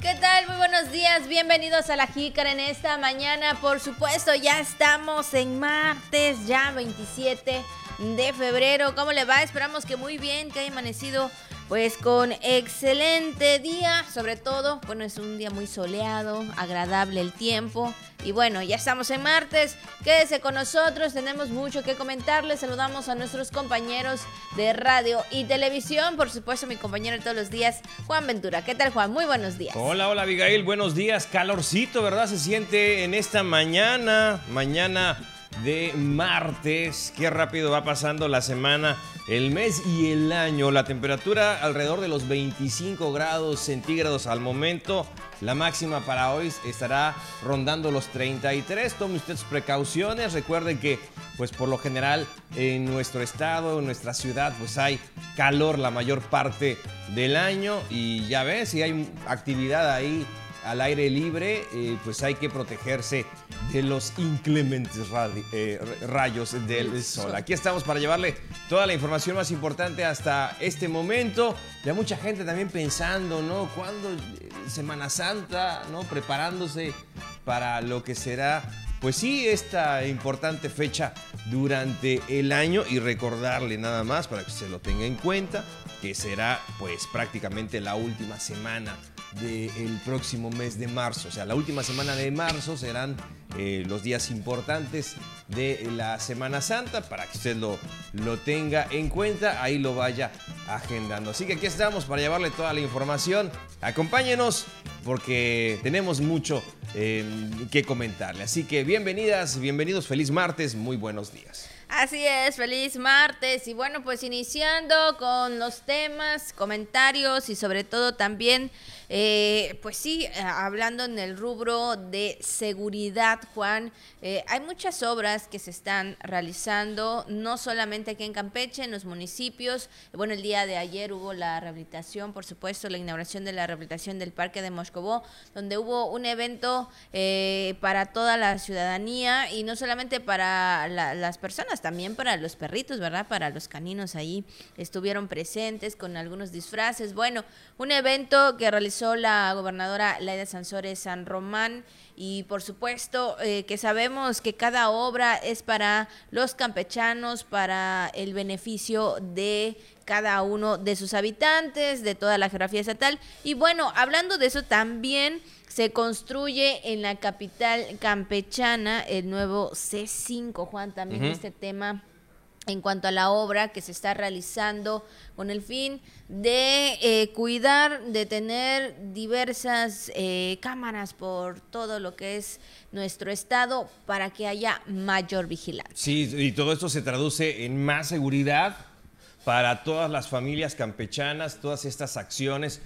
¿Qué tal? Muy buenos días, bienvenidos a la Jícara en esta mañana. Por supuesto, ya estamos en martes, ya 27 de febrero. ¿Cómo le va? Esperamos que muy bien, que haya amanecido pues con excelente día, sobre todo, bueno, es un día muy soleado, agradable el tiempo. Y bueno, ya estamos en martes, quédese con nosotros, tenemos mucho que comentarles. Saludamos a nuestros compañeros de radio y televisión, por supuesto mi compañero de todos los días, Juan Ventura. ¿Qué tal Juan? Muy buenos días. Hola, hola Abigail, buenos días. Calorcito, ¿verdad? Se siente en esta mañana, mañana de martes. Qué rápido va pasando la semana, el mes y el año. La temperatura alrededor de los 25 grados centígrados al momento. La máxima para hoy estará rondando los 33. Tome usted sus precauciones. Recuerde que, pues por lo general, en nuestro estado, en nuestra ciudad, pues hay calor la mayor parte del año. Y ya ves, si hay actividad ahí al aire libre, eh, pues hay que protegerse de los inclementes eh, rayos del sol. Aquí estamos para llevarle toda la información más importante hasta este momento. Ya mucha gente también pensando, ¿no? ¿Cuándo eh, Semana Santa, ¿no? Preparándose para lo que será pues sí, esta importante fecha durante el año y recordarle nada más para que se lo tenga en cuenta que será pues prácticamente la última semana del próximo mes de marzo. O sea, la última semana de marzo serán eh, los días importantes de la Semana Santa para que usted lo, lo tenga en cuenta, ahí lo vaya agendando. Así que aquí estamos para llevarle toda la información. Acompáñenos porque tenemos mucho eh, que comentarle. Así que bienvenidas, bienvenidos, feliz martes, muy buenos días. Así es, feliz martes. Y bueno, pues iniciando con los temas, comentarios y sobre todo también, eh, pues sí, eh, hablando en el rubro de seguridad, Juan, eh, hay muchas obras que se están realizando, no solamente aquí en Campeche, en los municipios, bueno, el día de ayer hubo la rehabilitación, por supuesto, la inauguración de la rehabilitación del Parque de Moscobó, donde hubo un evento para toda la ciudadanía y no solamente para las personas, también para los perritos, ¿verdad? Para los caninos ahí estuvieron presentes con algunos disfraces. Bueno, un evento que realizó la gobernadora Laida Sansores San Román y por supuesto eh, que sabemos que cada obra es para los campechanos, para el beneficio de cada uno de sus habitantes, de toda la geografía estatal. Y bueno, hablando de eso también se construye en la capital campechana el nuevo C5, Juan, también este tema en cuanto a la obra que se está realizando con el fin de eh, cuidar, de tener diversas eh, cámaras por todo lo que es nuestro estado para que haya mayor vigilancia. Sí, y todo esto se traduce en más seguridad para todas las familias campechanas, todas estas acciones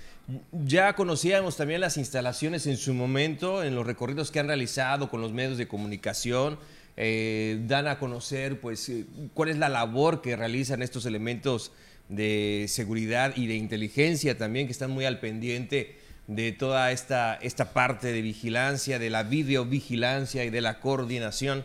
ya conocíamos también las instalaciones en su momento, en los recorridos que han realizado con los medios de comunicación. Eh, dan a conocer pues eh, cuál es la labor que realizan estos elementos de seguridad y de inteligencia también que están muy al pendiente de toda esta, esta parte de vigilancia, de la videovigilancia y de la coordinación.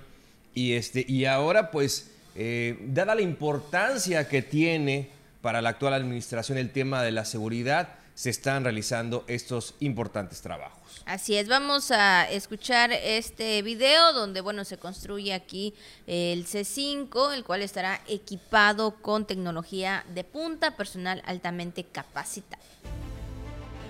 Y, este, y ahora pues, eh, dada la importancia que tiene para la actual administración el tema de la seguridad, se están realizando estos importantes trabajos. Así es, vamos a escuchar este video donde, bueno, se construye aquí el C5, el cual estará equipado con tecnología de punta, personal altamente capacitado.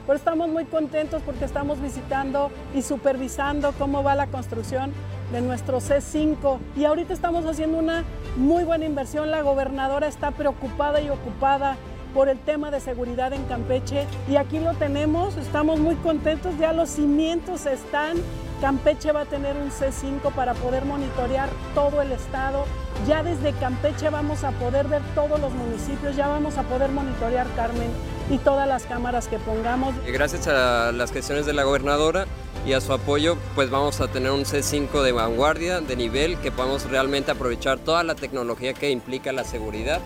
Pero estamos muy contentos porque estamos visitando y supervisando cómo va la construcción de nuestro C5 y ahorita estamos haciendo una muy buena inversión. La gobernadora está preocupada y ocupada por el tema de seguridad en Campeche. Y aquí lo tenemos, estamos muy contentos, ya los cimientos están, Campeche va a tener un C5 para poder monitorear todo el estado, ya desde Campeche vamos a poder ver todos los municipios, ya vamos a poder monitorear Carmen y todas las cámaras que pongamos. Gracias a las gestiones de la gobernadora y a su apoyo, pues vamos a tener un C5 de vanguardia, de nivel, que podamos realmente aprovechar toda la tecnología que implica la seguridad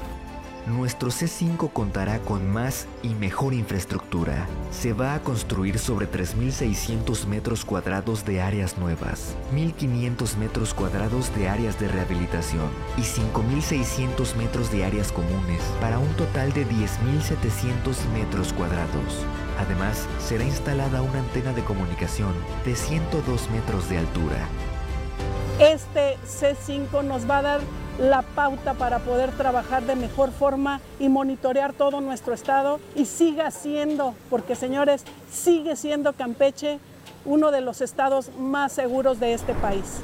nuestro C5 contará con más y mejor infraestructura. Se va a construir sobre 3.600 metros cuadrados de áreas nuevas, 1.500 metros cuadrados de áreas de rehabilitación y 5.600 metros de áreas comunes, para un total de 10.700 metros cuadrados. Además, será instalada una antena de comunicación de 102 metros de altura. Este C5 nos va a dar la pauta para poder trabajar de mejor forma y monitorear todo nuestro estado y siga siendo, porque señores, sigue siendo Campeche uno de los estados más seguros de este país.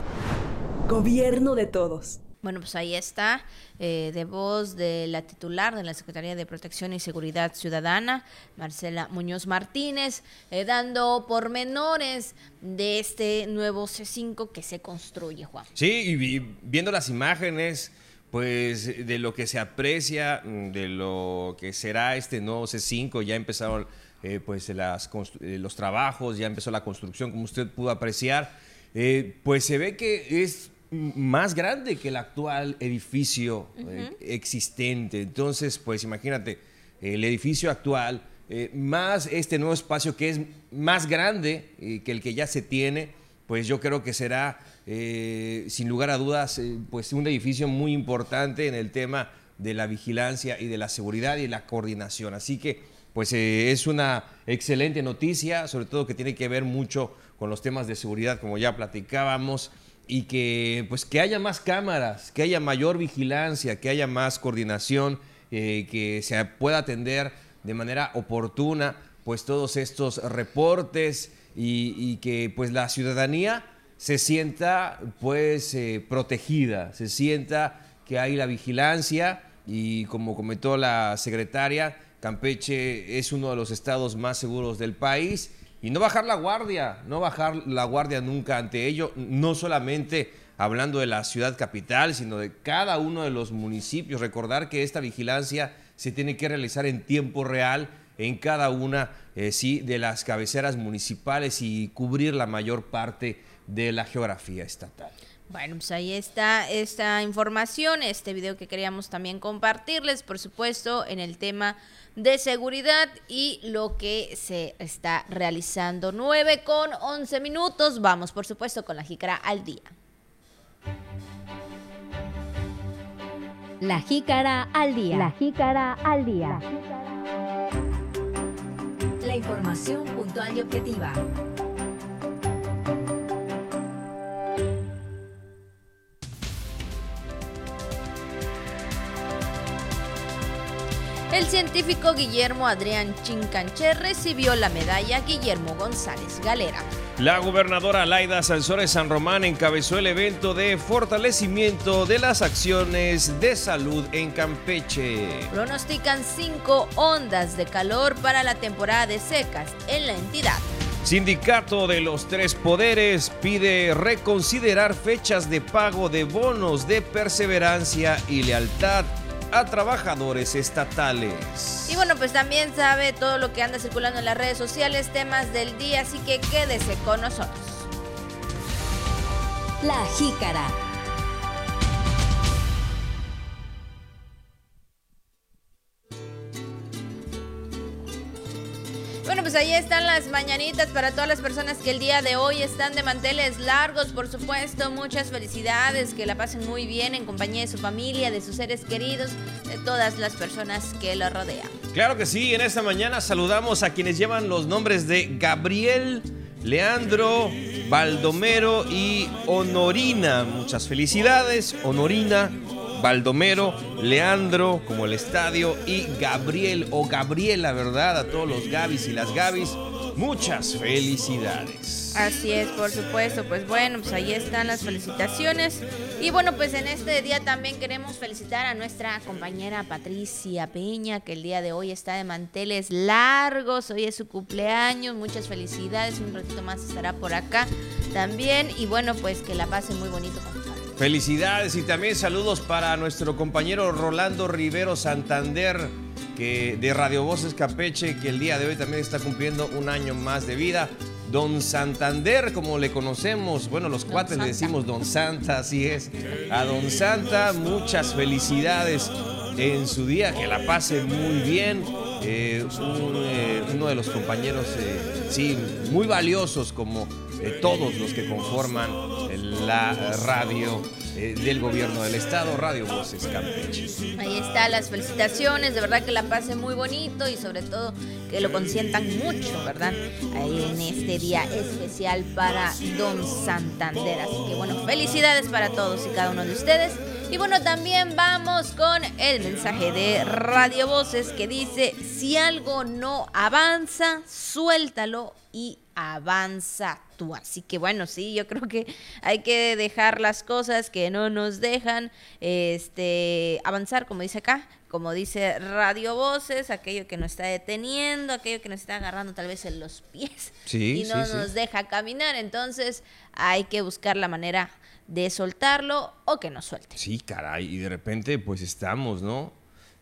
Gobierno de todos. Bueno, pues ahí está, eh, de voz de la titular de la Secretaría de Protección y Seguridad Ciudadana, Marcela Muñoz Martínez, eh, dando pormenores de este nuevo C5 que se construye, Juan. Sí, y viendo las imágenes, pues de lo que se aprecia, mm, de lo que será este nuevo C5, ya empezaron eh, pues las, los trabajos, ya empezó la construcción, como usted pudo apreciar, pues se ve que es más grande que el actual edificio eh, existente. Entonces, pues imagínate, el edificio actual, eh, más este nuevo espacio que es más grande eh, que el que ya se tiene, pues yo creo que será, sin lugar a dudas, pues un edificio muy importante en el tema de la vigilancia y de la seguridad y la coordinación. Así que, pues es una excelente noticia, sobre todo que tiene que ver mucho con los temas de seguridad, como ya platicábamos y que pues que haya más cámaras, que haya mayor vigilancia, que haya más coordinación, eh, que se pueda atender de manera oportuna pues todos estos reportes y, que pues la ciudadanía se sienta pues eh, protegida, se sienta que hay la vigilancia y como comentó la secretaria, Campeche es uno de los estados más seguros del país y no bajar la guardia, no bajar la guardia nunca ante ello, no solamente hablando de la ciudad capital, sino de cada uno de los municipios. Recordar que esta vigilancia se tiene que realizar en tiempo real en cada una eh, sí, de las cabeceras municipales y cubrir la mayor parte de la geografía estatal. Bueno, pues ahí está esta información, este video que queríamos también compartirles, por supuesto, en el tema de seguridad y lo que se está realizando. 9 con 11 minutos. Vamos, por supuesto, con la jícara al día. La jícara al día. La jícara al día. La información puntual y objetiva. El científico Guillermo Adrián Chincanché recibió la medalla Guillermo González Galera. La gobernadora Laida Sansores San Román encabezó el evento de fortalecimiento de las acciones de salud en Campeche. Pronostican cinco ondas de calor para la temporada de secas en la entidad. Sindicato de los Tres Poderes pide reconsiderar fechas de pago de bonos de perseverancia y lealtad a trabajadores estatales. Y bueno, pues también sabe todo lo que anda circulando en las redes sociales, temas del día, así que quédese con nosotros. La jícara ahí están las mañanitas para todas las personas que el día de hoy están de manteles largos, por supuesto. Muchas felicidades, que la pasen muy bien en compañía de su familia, de sus seres queridos, de todas las personas que lo rodean. Claro que sí, en esta mañana saludamos a quienes llevan los nombres de Gabriel, Leandro, Baldomero y Honorina. Muchas felicidades, Honorina. Baldomero, Leandro, como el estadio, y Gabriel o Gabriela, ¿verdad? A todos los Gabis y las Gabis, muchas felicidades. Así es, por supuesto. Pues bueno, pues ahí están las felicitaciones. Y bueno, pues en este día también queremos felicitar a nuestra compañera Patricia Peña, que el día de hoy está de manteles largos. Hoy es su cumpleaños. Muchas felicidades. Un ratito más estará por acá también. Y bueno, pues que la pase muy bonito con Felicidades y también saludos para nuestro compañero Rolando Rivero Santander, que de Radio Voces Capeche, que el día de hoy también está cumpliendo un año más de vida. Don Santander, como le conocemos, bueno, los cuates le decimos Don Santa, así es. A Don Santa, muchas felicidades en su día, que la pase muy bien. Eh, eh, uno de los compañeros, eh, sí, muy valiosos como todos los que conforman la radio eh, del gobierno del estado, Radio Voces Campeche. Ahí está, las felicitaciones, de verdad que la pase muy bonito y sobre todo que lo consientan mucho, ¿verdad? Ahí en este día especial para Don Santander. Así que bueno, felicidades para todos y cada uno de ustedes. Y bueno, también vamos con el mensaje de Radio Voces que dice, si algo no avanza, suéltalo y avanza tú. Así que bueno, sí, yo creo que hay que dejar las cosas que no nos dejan este avanzar, como dice acá, como dice Radio Voces, aquello que nos está deteniendo, aquello que nos está agarrando tal vez en los pies Sí, y no sí, sí. nos deja caminar, entonces hay que buscar la manera de soltarlo o que nos suelte. Sí, caray, y de repente pues estamos, ¿no?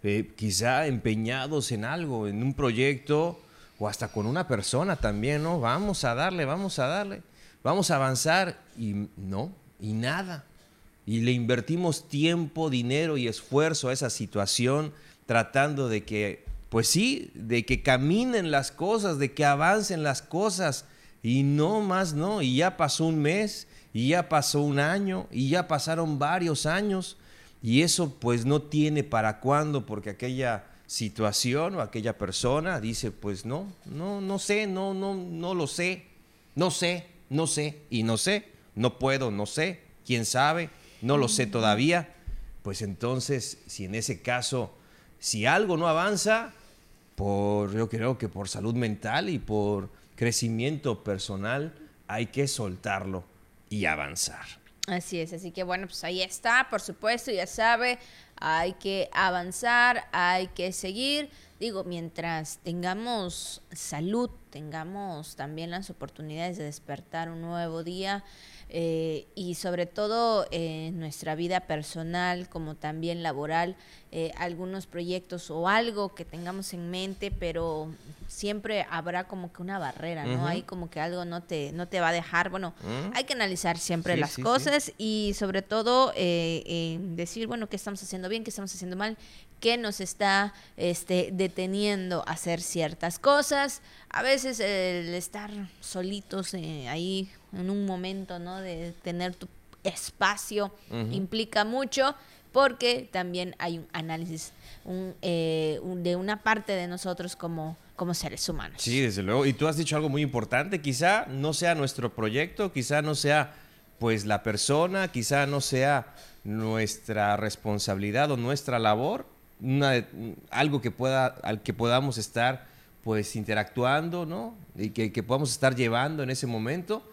Eh, quizá empeñados en algo, en un proyecto o hasta con una persona también, ¿no? Vamos a darle, vamos a darle, vamos a avanzar y no, y nada. Y le invertimos tiempo, dinero y esfuerzo a esa situación tratando de que, pues sí, de que caminen las cosas, de que avancen las cosas y no más, no, y ya pasó un mes, y ya pasó un año, y ya pasaron varios años, y eso pues no tiene para cuándo, porque aquella situación o aquella persona dice, pues no, no, no sé, no, no, no lo sé, no sé, no sé, y no sé, no puedo, no sé, quién sabe, no lo sé todavía, pues entonces, si en ese caso, si algo no avanza, por, yo creo que por salud mental y por crecimiento personal, hay que soltarlo y avanzar. Así es, así que bueno, pues ahí está, por supuesto, ya sabe, hay que avanzar, hay que seguir. Digo, mientras tengamos salud, tengamos también las oportunidades de despertar un nuevo día eh, y sobre todo eh, en nuestra vida personal como también laboral, eh, algunos proyectos o algo que tengamos en mente, pero siempre habrá como que una barrera, ¿no? Ujú. Hay como que algo no te, no te va a dejar, bueno, Mm. hay que analizar siempre Sí, las sí, sí. cosas y sobre todo eh, decir, bueno, qué estamos haciendo bien, qué estamos haciendo mal, qué nos está este, deteniendo a hacer ciertas cosas. A veces el estar solitos eh, ahí en un momento, ¿no? De tener tu espacio implica mucho porque también hay un análisis un, eh, un- de una parte de nosotros como, como seres humanos. Sí, desde luego. Y tú has dicho algo muy importante. Quizá no sea nuestro proyecto, quizá no sea pues la persona, quizá no sea nuestra responsabilidad o nuestra labor, una- algo que pueda, al que podamos estar pues interactuando, ¿no? Y que, que podamos estar llevando en ese momento.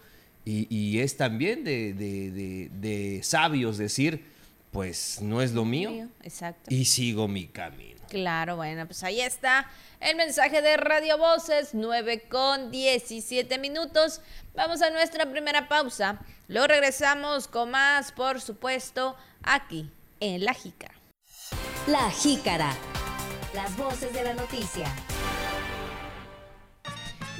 Y, y es también de, de- de- de sabios decir, pues no es lo mío Exacto. y sigo mi camino. Claro, bueno, pues ahí está el mensaje de Radio Voces, 9 con 17 minutos. Vamos a nuestra primera pausa. Luego regresamos con más, por supuesto, aquí en La Jícara. La Jícara. Las voces de la noticia.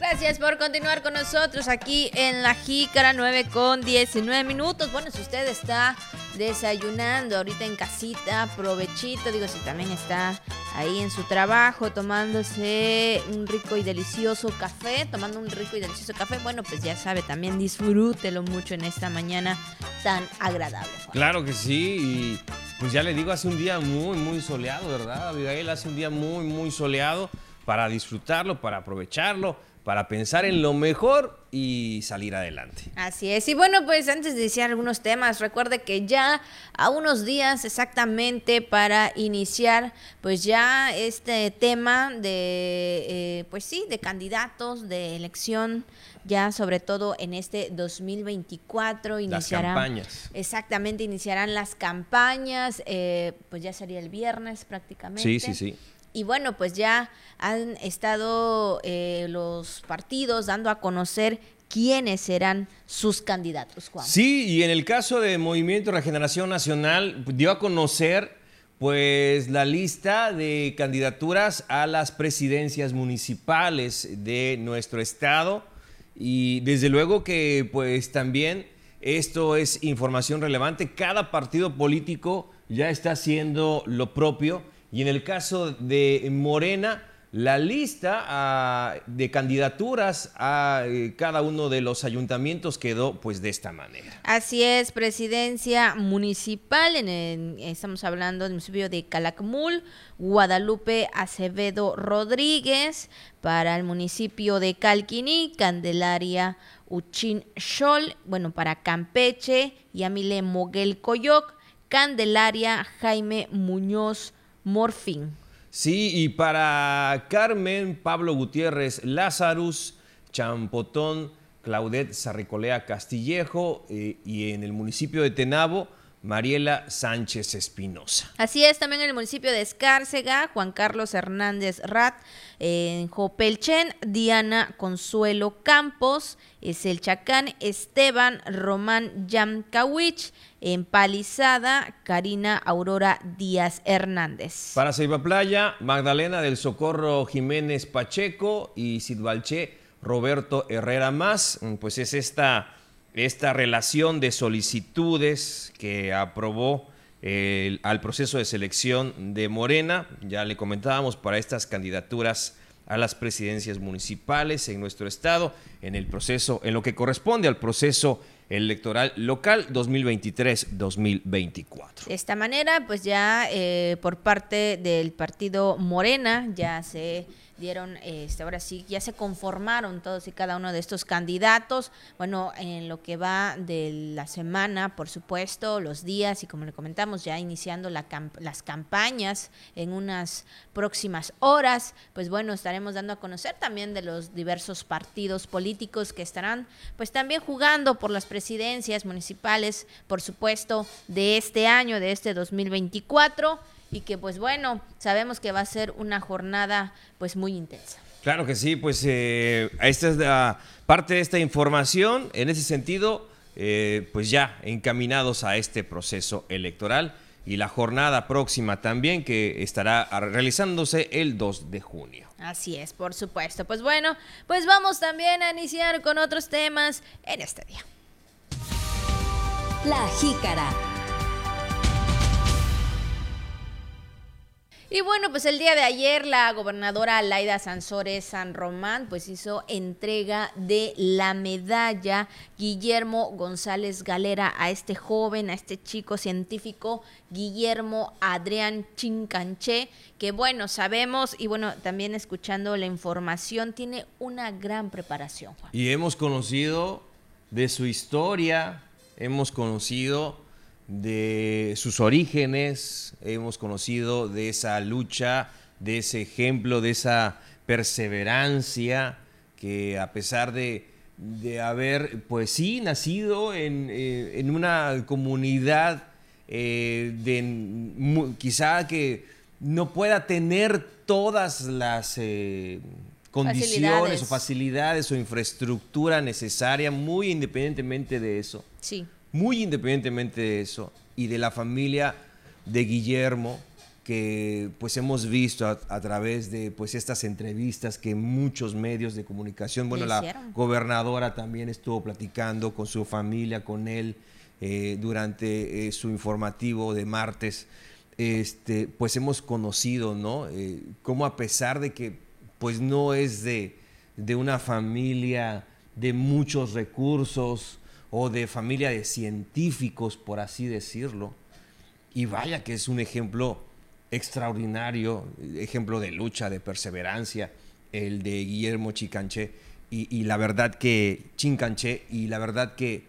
Gracias por continuar con nosotros aquí en La Jícara, 9 con 19 minutos. Bueno, si usted está desayunando ahorita en casita, provechito, digo, si también está ahí en su trabajo tomándose un rico y delicioso café, tomando un rico y delicioso café, bueno, pues ya sabe, también disfrútelo mucho en esta mañana tan agradable. Claro que sí, y pues ya le digo, hace un día muy, muy soleado, ¿verdad, Abigail? Hace un día muy, muy soleado para disfrutarlo, para aprovecharlo, para pensar en lo mejor y salir adelante. Así es. Y bueno, pues antes de iniciar algunos temas, recuerde que ya a unos días exactamente para iniciar, pues ya este tema de, eh, pues sí, de candidatos, de elección, ya sobre todo en este 2024 Las iniciarán. campañas. Exactamente, iniciarán las campañas, eh, pues ya sería el viernes prácticamente. Sí, sí, sí. Y bueno, pues ya han estado eh, los partidos dando a conocer quiénes serán sus candidatos, Juan. Sí, y en el caso de Movimiento Regeneración Nacional, dio a conocer pues la lista de candidaturas a las presidencias municipales de nuestro estado. Y desde luego que pues también esto es información relevante, cada partido político ya está haciendo lo propio y en el caso de Morena la lista ah, de candidaturas a eh, cada uno de los ayuntamientos quedó pues de esta manera. Así es, presidencia municipal, estamos hablando del municipio de Calakmul, Guadalupe Acevedo Rodríguez, para el municipio de Calquiní, Candelaria Uchin Xol, bueno, para Campeche, Yamile Moguel Coyoc, Candelaria Jaime Muñoz Morfín. Sí, y para Carmen Pablo Gutiérrez Lázarus, Champotón, Claudet Sarricolea Castillejo eh, y en el municipio de Tenabo, Mariela Sánchez Espinosa. Así es, también en el municipio de Escárcega, Juan Carlos Hernández Rat, en Jopelchen, Diana Consuelo Campos, es el Chacán, Esteban Román Yamkawich, en Palizada, Karina Aurora Díaz Hernández. Para Ceiba Playa, Magdalena del Socorro Jiménez Pacheco y Sidbalché Roberto Herrera Más, pues es esta esta relación de solicitudes que aprobó al proceso de selección de Morena, ya le comentábamos, para estas candidaturas a las presidencias municipales en nuestro estado, en el proceso, en lo que corresponde al proceso electoral local 2023-2024. De esta manera, pues ya eh, por parte del partido Morena ya se dieron, este, ahora sí, ya se conformaron todos y cada uno de estos candidatos. Bueno, en lo que va de la semana, por supuesto, los días y como le comentamos, ya iniciando la las campañas en unas próximas horas, pues bueno, estaremos dando a conocer también de los diversos partidos políticos que estarán pues también jugando por las presidencias municipales, por supuesto, de este año, de este 2024 y que pues bueno, sabemos que va a ser una jornada pues muy intensa. Claro que sí, pues eh, esta es la parte de esta información. En ese sentido, eh, pues ya encaminados a este proceso electoral y la jornada próxima también que estará realizándose el 2 de junio. Así es, por supuesto. Pues bueno, pues vamos también a iniciar con otros temas en este día. La jícara Y bueno, pues el día de ayer la gobernadora Laida Sansores San Román pues hizo entrega de la medalla Guillermo González Galera a este joven, a este chico científico Guillermo Adrián Chincanché, que bueno, sabemos y bueno, también escuchando la información, tiene una gran preparación. Y hemos conocido de su historia, hemos conocido de sus orígenes, hemos conocido de esa lucha, de ese ejemplo, de esa perseverancia que a pesar de, haber, pues sí, nacido en, eh, una comunidad eh, de quizá que no pueda tener todas las eh, condiciones o facilidades o infraestructura necesaria, muy independientemente de eso. Sí muy independientemente de eso y de la familia de Guillermo, que pues hemos visto a, través de pues estas entrevistas que muchos medios de comunicación, bueno, la gobernadora también estuvo platicando con su familia, con él, eh, durante eh, su informativo de martes, este, pues hemos conocido, ¿no? Eh, cómo a pesar de que pues no es de, de una familia de muchos recursos, o de familia de científicos, por así decirlo. Y vaya que es un ejemplo extraordinario, ejemplo de lucha, de perseverancia, el de Guillermo Chicanché. Y, la verdad que, Chincanché, y la verdad que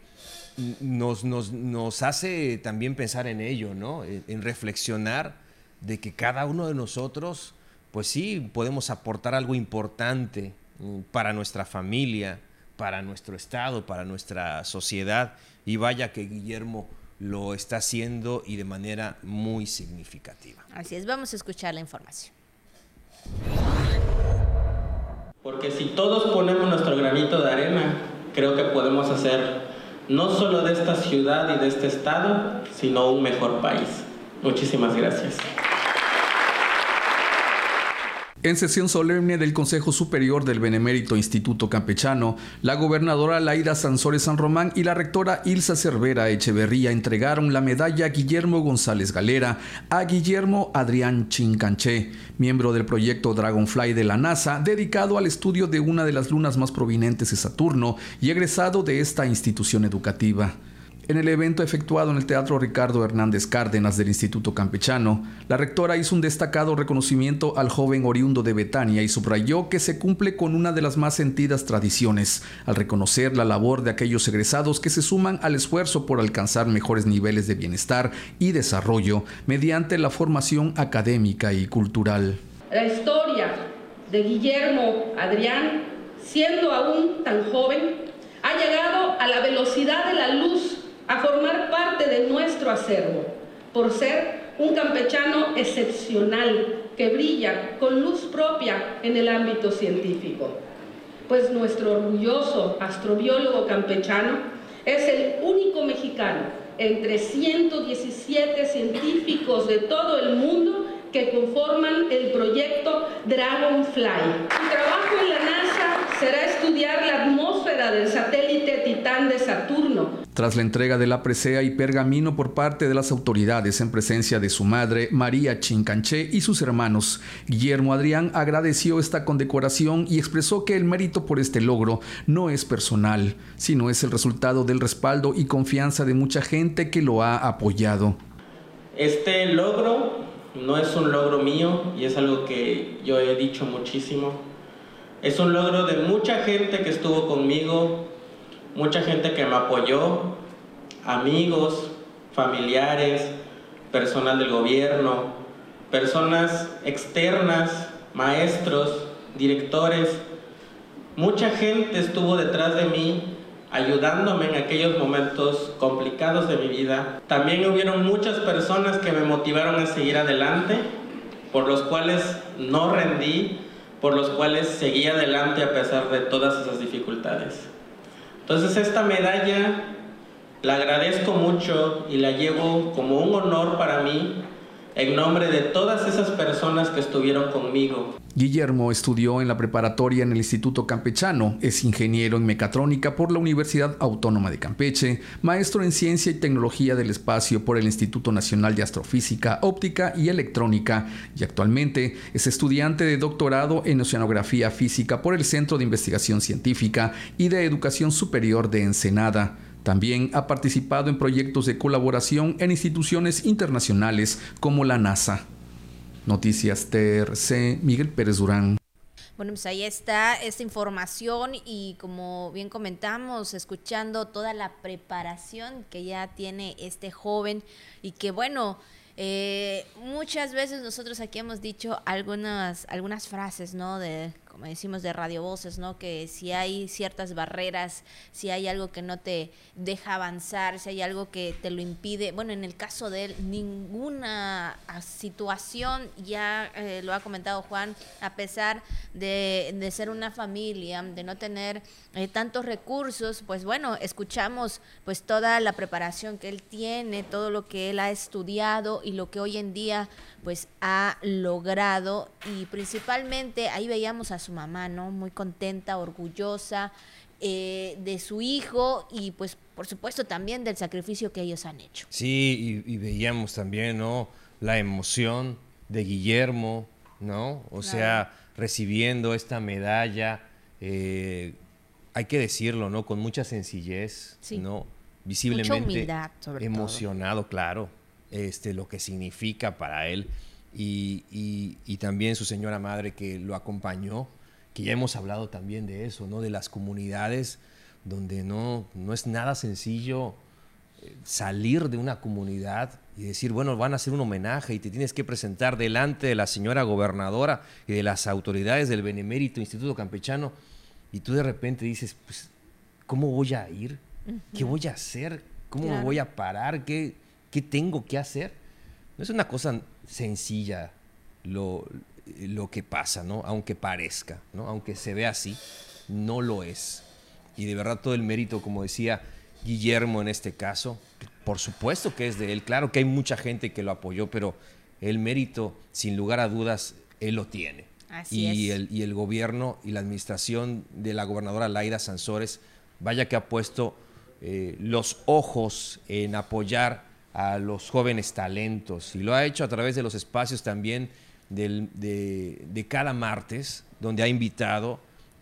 nos, nos, hace también pensar en ello, ¿no? En, reflexionar de que cada uno de nosotros, pues sí, podemos aportar algo importante mm, para nuestra familia, para nuestro Estado, para nuestra sociedad. Y vaya que Guillermo lo está haciendo y de manera muy significativa. Así es, vamos a escuchar la información. Porque si todos ponemos nuestro granito de arena, creo que podemos hacer no solo de esta ciudad y de este estado, sino un mejor país. Muchísimas gracias. En sesión solemne del Consejo Superior del Benemérito Instituto Campechano, la gobernadora Laida Sansores San Román y la rectora Ilsa Cervera Echeverría entregaron la medalla Guillermo González Galera a Guillermo Adrián Chincanché, miembro del proyecto Dragonfly de la NASA, dedicado al estudio de una de las lunas más prominentes de Saturno y egresado de esta institución educativa. En el evento efectuado en el Teatro Ricardo Hernández Cárdenas del Instituto Campechano, la rectora hizo un destacado reconocimiento al joven oriundo de Betania y subrayó que se cumple con una de las más sentidas tradiciones, al reconocer la labor de aquellos egresados que se suman al esfuerzo por alcanzar mejores niveles de bienestar y desarrollo mediante la formación académica y cultural. La historia de Guillermo Adrián, siendo aún tan joven, ha llegado a la velocidad de la luz a formar parte de nuestro acervo, por ser un campechano excepcional que brilla con luz propia en el ámbito científico. Pues nuestro orgulloso astrobiólogo campechano es el único mexicano entre 117 científicos de todo el mundo que conforman el proyecto Dragonfly. Su trabajo en la NASA será estudiar la atmósfera del satélite Titán de Saturno, tras la entrega de la presea y pergamino por parte de las autoridades en presencia de su madre, María Chincanché, y sus hermanos, Guillermo Adrián agradeció esta condecoración y expresó que el mérito por este logro no es personal, sino es el resultado del respaldo y confianza de mucha gente que lo ha apoyado. Este logro no es un logro mío y es algo que yo he dicho muchísimo. Es un logro de mucha gente que estuvo conmigo mucha gente que me apoyó, amigos, familiares, personal del gobierno, personas externas, maestros, directores. Mucha gente estuvo detrás de mí ayudándome en aquellos momentos complicados de mi vida. También hubieron muchas personas que me motivaron a seguir adelante, por los cuales no rendí, por los cuales seguí adelante a pesar de todas esas dificultades. Entonces esta medalla la agradezco mucho y la llevo como un honor para mí en nombre de todas esas personas que estuvieron conmigo. Guillermo estudió en la preparatoria en el Instituto Campechano, es ingeniero en mecatrónica por la Universidad Autónoma de Campeche, maestro en Ciencia y Tecnología del Espacio por el Instituto Nacional de Astrofísica, Óptica y Electrónica y actualmente es estudiante de doctorado en Oceanografía Física por el Centro de Investigación Científica y de Educación Superior de Ensenada. También ha participado en proyectos de colaboración en instituciones internacionales como la NASA. Noticias TRC, Miguel Pérez Durán. Bueno, pues ahí está esta información y como bien comentamos, escuchando toda la preparación que ya tiene este joven y que bueno, eh, muchas veces nosotros aquí hemos dicho algunas, algunas frases, ¿no? De como decimos de radio voces, ¿no? Que si hay ciertas barreras, si hay algo que no te deja avanzar, si hay algo que te lo impide, bueno, en el caso de él, ninguna ah, situación, ya eh, lo ha comentado Juan, a pesar de, ser una familia, de no tener eh, tantos recursos, pues bueno, escuchamos pues toda la preparación que él tiene, todo lo que él ha estudiado y lo que hoy en día pues ha logrado y principalmente ahí veíamos a su mamá, ¿no? Muy contenta, orgullosa eh, de su hijo y pues por supuesto también del sacrificio que ellos han hecho. Sí, y, veíamos también, ¿no? La emoción de Guillermo, ¿no? O sea, recibiendo esta medalla, eh, hay que decirlo, ¿no? Con mucha sencillez, ¿no? Visiblemente emocionado, claro este, lo que significa para él y, también su señora madre que lo acompañó, que ya hemos hablado también de eso, ¿no? de las comunidades donde no, no es nada sencillo eh, salir de una comunidad y decir, bueno, van a hacer un homenaje y te tienes que presentar delante de la señora gobernadora y de las autoridades del Benemérito Instituto Campechano y tú de repente dices, pues, ¿cómo voy a ir? ¿Qué voy a hacer? ¿Cómo me voy a parar? ¿Qué, ¿Qué tengo que hacer? No es una cosa sencilla lo, lo que pasa, ¿no? Aunque parezca, ¿no? Aunque se vea así, no lo es. Y de verdad todo el mérito, como decía Guillermo en este caso, por supuesto que es de él. Claro que hay mucha gente que lo apoyó, pero el mérito, sin lugar a dudas, él lo tiene. y, El, y el gobierno y la administración de la gobernadora Laida Sansores, vaya que ha puesto eh, los ojos en apoyar a los jóvenes talentos. Y lo ha hecho a través de los espacios también de, de cada martes, donde ha invitado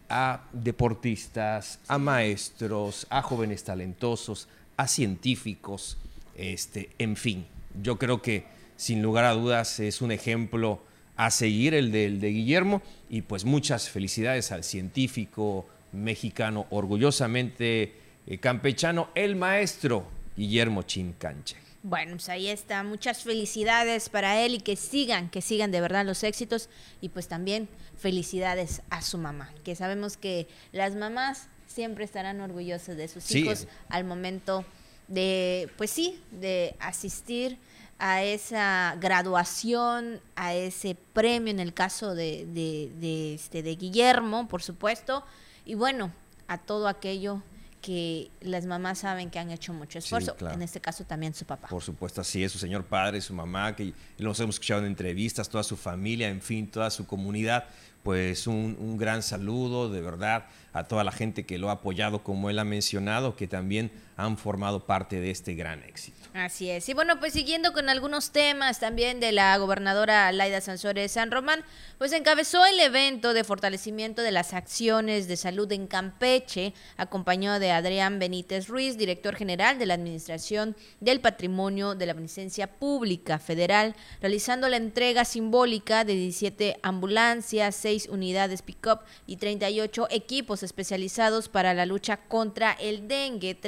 a deportistas, a maestros, a jóvenes talentosos, a científicos, este, en fin, yo creo que sin lugar a dudas es un ejemplo a seguir el de, de Guillermo. Y pues muchas felicidades al científico mexicano orgullosamente eh, campechano, el maestro Guillermo Chincanche. Bueno, pues ahí está. Muchas felicidades para él y que sigan, que sigan de verdad los éxitos. Y pues también felicidades a su mamá, que sabemos que las mamás siempre estarán orgullosas de sus hijos al momento de, pues sí, de asistir a esa graduación, a ese premio en el caso de, de, este, de Guillermo, por supuesto, y bueno, a todo aquello que las mamás saben que han hecho mucho esfuerzo, en este caso también su papá. Por supuesto, así es, su señor padre, su mamá, que los hemos escuchado en entrevistas, toda su familia, en fin, toda su comunidad, pues un, un gran saludo, de verdad, a toda la gente que lo ha apoyado, como él ha mencionado, que también han formado parte de este gran éxito. Así es. Y bueno, pues siguiendo con algunos temas también de la gobernadora Laida Sansores San Román, pues encabezó el evento de fortalecimiento de las acciones de salud en Campeche, acompañado de Adrián Benítez Ruiz, director general de la Administración del Patrimonio de la Beneficencia Pública Federal, realizando la entrega simbólica de 17 ambulancias, 6 unidades pick-up y 38 equipos especializados para la lucha contra el dengue,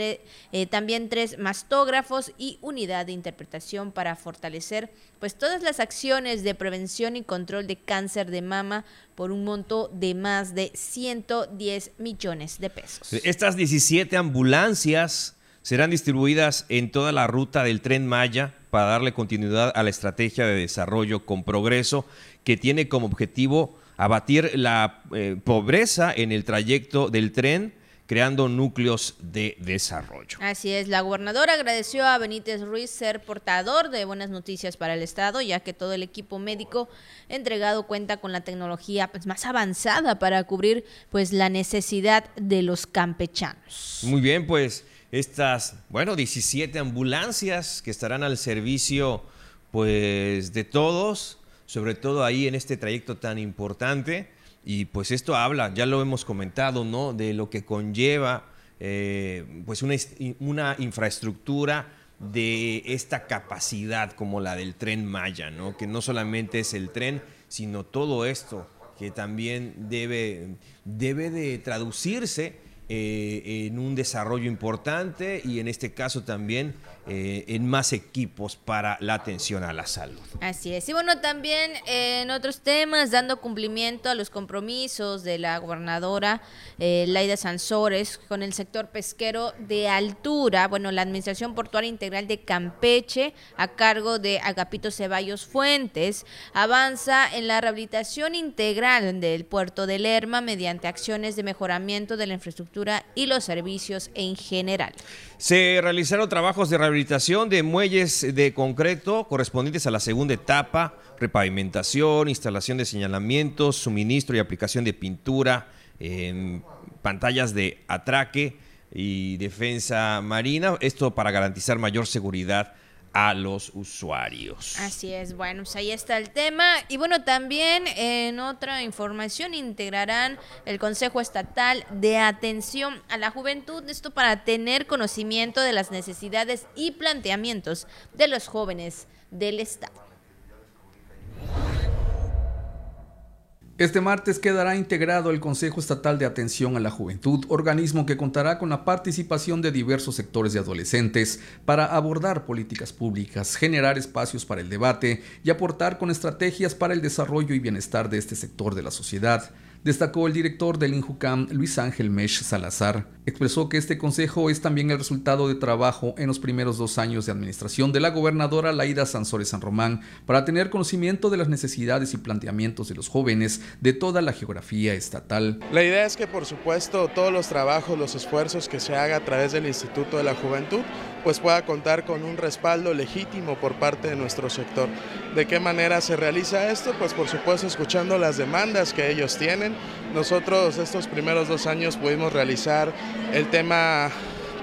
eh, también tres mastógrafos y unidad de interpretación para fortalecer pues todas las acciones de prevención y control de cáncer de mama por un monto de más de 110 millones de pesos. Estas 17 ambulancias serán distribuidas en toda la ruta del tren Maya para darle continuidad a la estrategia de desarrollo con progreso que tiene como objetivo abatir la eh, pobreza en el trayecto del tren creando núcleos de desarrollo. Así es, la gobernadora agradeció a Benítez Ruiz ser portador de buenas noticias para el Estado, ya que todo el equipo médico entregado cuenta con la tecnología pues, más avanzada para cubrir pues la necesidad de los campechanos. Muy bien, pues estas, bueno, 17 ambulancias que estarán al servicio pues de todos, sobre todo ahí en este trayecto tan importante y pues esto habla, ya lo hemos comentado, ¿no? De lo que conlleva eh, pues una, una, infraestructura de esta capacidad como la del tren Maya, ¿no? Que no solamente es el tren, sino todo esto que también debe, debe de traducirse eh, en un desarrollo importante y en este caso también eh, en más equipos para la atención a la salud. Así es. Y bueno, también en otros temas, dando cumplimiento a los compromisos de la gobernadora eh, Laida Sansores con el sector pesquero de altura, bueno, la Administración Portuaria Integral de Campeche, a cargo de Agapito Ceballos Fuentes, avanza en la rehabilitación integral del puerto de Lerma mediante acciones de mejoramiento de la infraestructura y los servicios en general. Se realizaron trabajos de rehabilitación de muelles de concreto correspondientes a la segunda etapa, repavimentación, instalación de señalamientos, suministro y aplicación de pintura, pantallas de atraque y defensa marina, esto para garantizar mayor seguridad a los usuarios. Así es, bueno, pues ahí está el tema. Y bueno, también en otra información integrarán el Consejo Estatal de Atención a la Juventud, esto para tener conocimiento de las necesidades y planteamientos de los jóvenes del Estado. Este martes quedará integrado el Consejo Estatal de Atención a la Juventud, organismo que contará con la participación de diversos sectores de adolescentes para abordar políticas públicas, generar espacios para el debate y aportar con estrategias para el desarrollo y bienestar de este sector de la sociedad. Destacó el director del INJUCAM, Luis Ángel Mesh Salazar. Expresó que este consejo es también el resultado de trabajo en los primeros dos años de administración de la gobernadora Laida Sansores San Román para tener conocimiento de las necesidades y planteamientos de los jóvenes de toda la geografía estatal. La idea es que por supuesto todos los trabajos, los esfuerzos que se haga a través del Instituto de la Juventud pues pueda contar con un respaldo legítimo por parte de nuestro sector. ¿De qué manera se realiza esto? Pues por supuesto escuchando las demandas que ellos tienen. Nosotros estos primeros dos años pudimos realizar el tema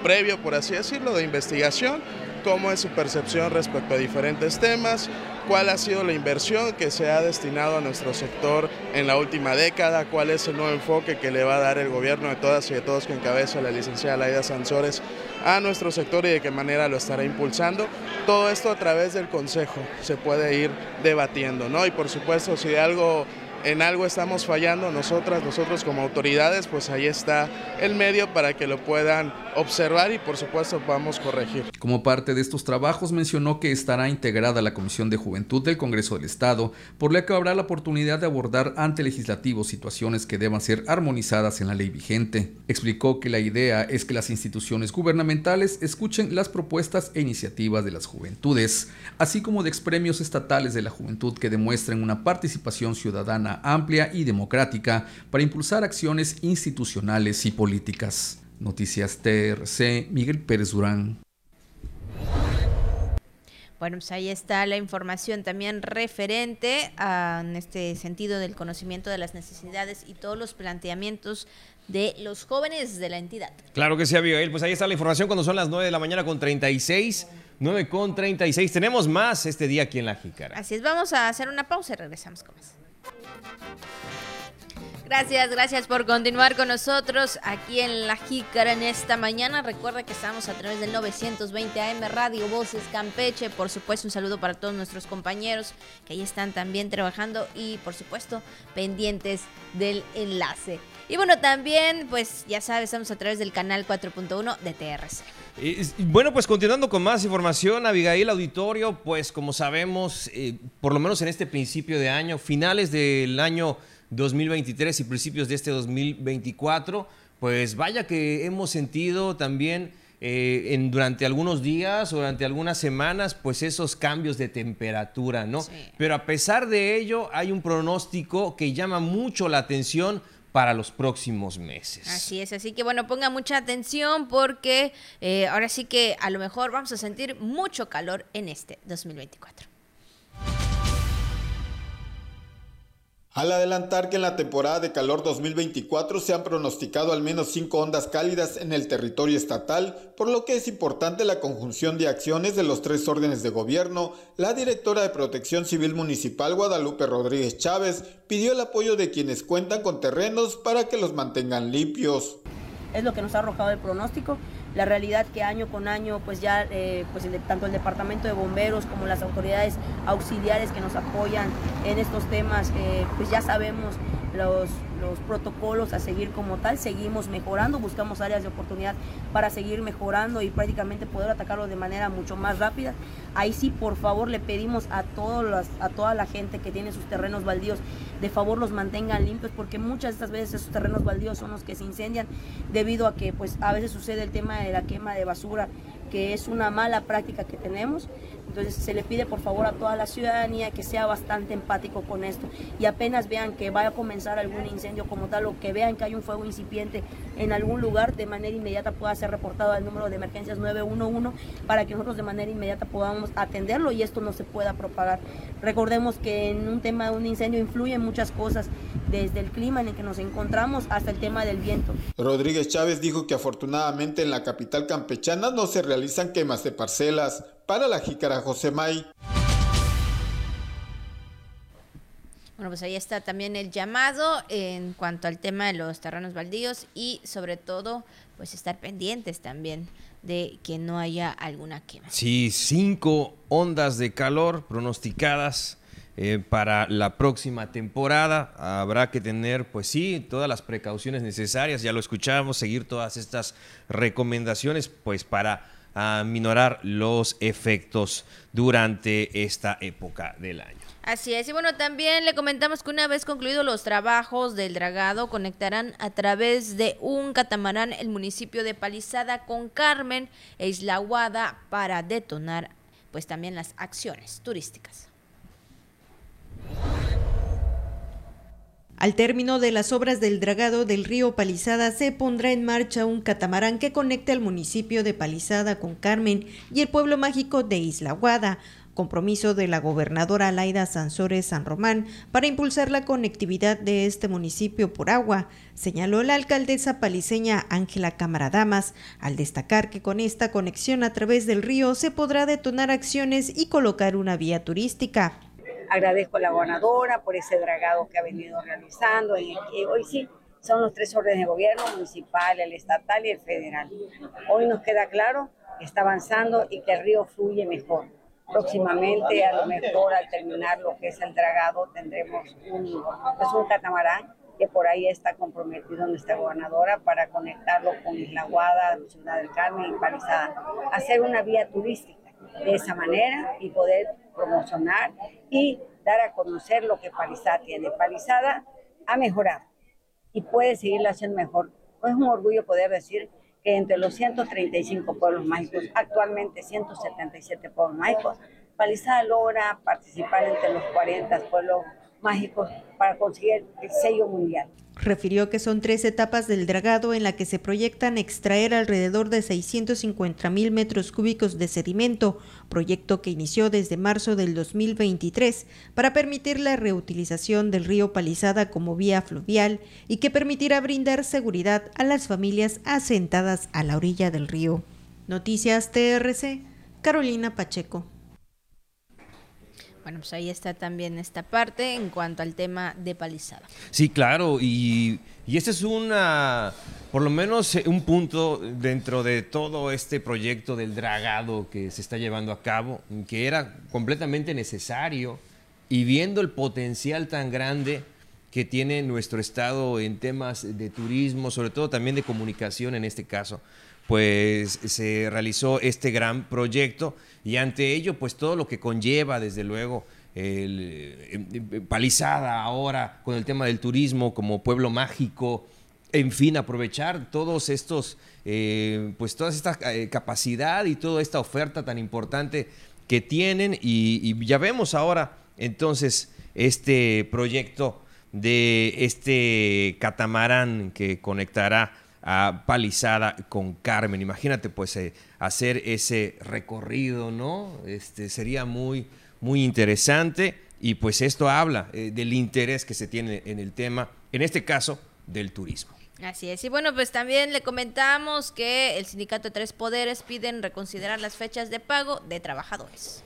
previo, por así decirlo, de investigación, cómo es su percepción respecto a diferentes temas, cuál ha sido la inversión que se ha destinado a nuestro sector en la última década, cuál es el nuevo enfoque que le va a dar el gobierno de todas y de todos que encabeza la licenciada Laida Sansores a nuestro sector y de qué manera lo estará impulsando. Todo esto a través del Consejo se puede ir debatiendo, ¿no? Y por supuesto, si algo en algo estamos fallando nosotras, nosotros como autoridades, pues ahí está el medio para que lo puedan observar y por supuesto podamos corregir. Como parte de estos trabajos mencionó que estará integrada la Comisión de Juventud del Congreso del Estado, por la que habrá la oportunidad de abordar ante legislativos situaciones que deban ser armonizadas en la ley vigente. Explicó que la idea es que las instituciones gubernamentales escuchen las propuestas e iniciativas de las juventudes, así como de expremios estatales de la juventud que demuestren una participación ciudadana amplia y democrática para impulsar acciones institucionales y políticas. Noticias TRC, Miguel Pérez Durán. Bueno, pues ahí está la información también referente a, en este sentido del conocimiento de las necesidades y todos los planteamientos de los jóvenes de la entidad. Claro que sí, Abigail. Pues ahí está la información cuando son las 9 de la mañana con 36. 9 con 36. Tenemos más este día aquí en La Jícara. Así es, vamos a hacer una pausa y regresamos con más. Gracias, gracias por continuar con nosotros aquí en La Jícara en esta mañana. Recuerda que estamos a través del 920 AM Radio Voces Campeche. Por supuesto, un saludo para todos nuestros compañeros que ahí están también trabajando y, por supuesto, pendientes del enlace. Y bueno, también, pues ya sabes, estamos a través del canal 4.1 de TRC. Y, bueno, pues continuando con más información, Abigail Auditorio, pues como sabemos, eh, por lo menos en este principio de año, finales del año 2023 y principios de este 2024, pues vaya que hemos sentido también eh, en, durante algunos días o durante algunas semanas, pues esos cambios de temperatura, ¿no? Pero a pesar de ello, hay un pronóstico que llama mucho la atención para los próximos meses. Así es, así que bueno, ponga mucha atención porque eh, ahora sí que a lo mejor vamos a sentir mucho calor en este 2024. Al adelantar que en la temporada de calor 2024 se han pronosticado al menos cinco ondas cálidas en el territorio estatal, por lo que es importante la conjunción de acciones de los tres órdenes de gobierno, la directora de Protección Civil Municipal Guadalupe Rodríguez Chávez pidió el apoyo de quienes cuentan con terrenos para que los mantengan limpios. Es lo que nos ha arrojado el pronóstico la realidad que año con año pues ya eh, pues tanto el departamento de bomberos como las autoridades auxiliares que nos apoyan en estos temas eh, pues ya sabemos los, los protocolos a seguir como tal, seguimos mejorando, buscamos áreas de oportunidad para seguir mejorando y prácticamente poder atacarlo de manera mucho más rápida. Ahí sí, por favor, le pedimos a, todos a toda la gente que tiene sus terrenos baldíos, de favor los mantengan limpios, porque muchas de estas veces esos terrenos baldíos son los que se incendian debido a que pues a veces sucede el tema de la quema de basura, que es una mala práctica que tenemos entonces se le pide por favor a toda la ciudadanía que sea bastante empático con esto y apenas vean que vaya a comenzar algún incendio como tal o que vean que hay un fuego incipiente en algún lugar, de manera inmediata pueda ser reportado al número de emergencias 911 para que nosotros de manera inmediata podamos atenderlo y esto no se pueda propagar. Recordemos que en un tema de un incendio influyen muchas cosas, desde el clima en el que nos encontramos hasta el tema del viento. Rodríguez Chávez dijo que afortunadamente en la capital campechana no se realizan quemas de parcelas para la jícara José May. Bueno, pues ahí está también el llamado en cuanto al tema de los terrenos baldíos y sobre todo, pues estar pendientes también de que no haya alguna quema. Sí, cinco ondas de calor pronosticadas eh, para la próxima temporada. Habrá que tener, pues sí, todas las precauciones necesarias, ya lo escuchábamos, seguir todas estas recomendaciones, pues para a minorar los efectos durante esta época del año. Así es, y bueno, también le comentamos que una vez concluidos los trabajos del dragado, conectarán a través de un catamarán el municipio de Palizada con Carmen e Isla Guada para detonar pues también las acciones turísticas. Al término de las obras del dragado del río Palizada se pondrá en marcha un catamarán que conecte al municipio de Palizada con Carmen y el pueblo mágico de Isla Guada, compromiso de la gobernadora Laida Sansores San Román para impulsar la conectividad de este municipio por agua, señaló la alcaldesa paliseña Ángela Camaradamas, al destacar que con esta conexión a través del río se podrá detonar acciones y colocar una vía turística. Agradezco a la gobernadora por ese dragado que ha venido realizando y hoy sí son los tres órdenes de gobierno, municipal, el estatal y el federal. Hoy nos queda claro que está avanzando y que el río fluye mejor. Próximamente, a lo mejor al terminar lo que es el dragado, tendremos un, pues un catamarán que por ahí está comprometido nuestra gobernadora para conectarlo con Isla Guada, Ciudad del Carmen y Palizada. Hacer una vía turística de esa manera y poder promocionar y dar a conocer lo que Palizada tiene. Palizada ha mejorado y puede seguirlo haciendo mejor. Es un orgullo poder decir que entre los 135 pueblos mágicos, actualmente 177 pueblos mágicos, Palizada logra participar entre los 40 pueblos mágicos para conseguir el sello mundial. Refirió que son tres etapas del dragado en la que se proyectan extraer alrededor de 650 mil metros cúbicos de sedimento, proyecto que inició desde marzo del 2023 para permitir la reutilización del río Palizada como vía fluvial y que permitirá brindar seguridad a las familias asentadas a la orilla del río. Noticias TRC, Carolina Pacheco. Bueno, pues ahí está también esta parte en cuanto al tema de palizada. Sí, claro, y, y este es una, por lo menos eh, un punto dentro de todo este proyecto del dragado que se está llevando a cabo, que era completamente necesario y viendo el potencial tan grande que tiene nuestro estado en temas de turismo, sobre todo también de comunicación en este caso, pues se realizó este gran proyecto. Y ante ello, pues todo lo que conlleva, desde luego, el, eh, palizada ahora con el tema del turismo como pueblo mágico, en fin, aprovechar todos estos, eh, pues toda esta eh, capacidad y toda esta oferta tan importante que tienen. Y ya vemos ahora entonces este proyecto de este catamarán que conectará a Palizada con Carmen. Imagínate pues eh, hacer ese recorrido, ¿no? Este sería muy muy interesante y pues esto habla eh, del interés que se tiene en el tema, en este caso del turismo. Así es. Y bueno, pues también le comentamos que el sindicato de Tres Poderes piden reconsiderar las fechas de pago de trabajadores.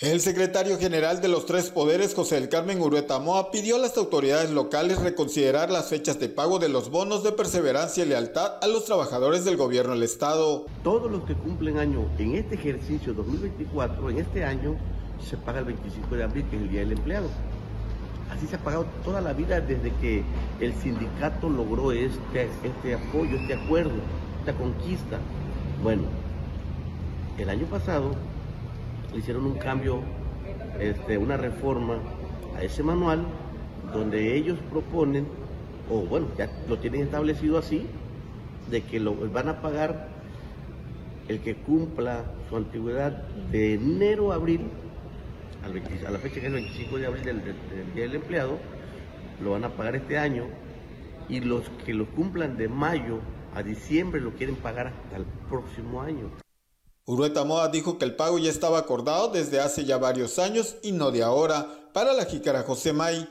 El secretario general de los tres poderes, José del Carmen Urueta Moa, pidió a las autoridades locales reconsiderar las fechas de pago de los bonos de perseverancia y lealtad a los trabajadores del gobierno del Estado. Todos los que cumplen año en este ejercicio 2024, en este año, se paga el 25 de abril, que es el Día del Empleado. Así se ha pagado toda la vida desde que el sindicato logró este, este apoyo, este acuerdo, esta conquista. Bueno, el año pasado hicieron un cambio, este, una reforma a ese manual donde ellos proponen, o bueno, ya lo tienen establecido así, de que lo van a pagar el que cumpla su antigüedad de enero a abril, a la fecha que es el 25 de abril del, del Día del Empleado, lo van a pagar este año, y los que lo cumplan de mayo a diciembre lo quieren pagar hasta el próximo año. Urueta Moa dijo que el pago ya estaba acordado desde hace ya varios años y no de ahora. Para la jícara José May.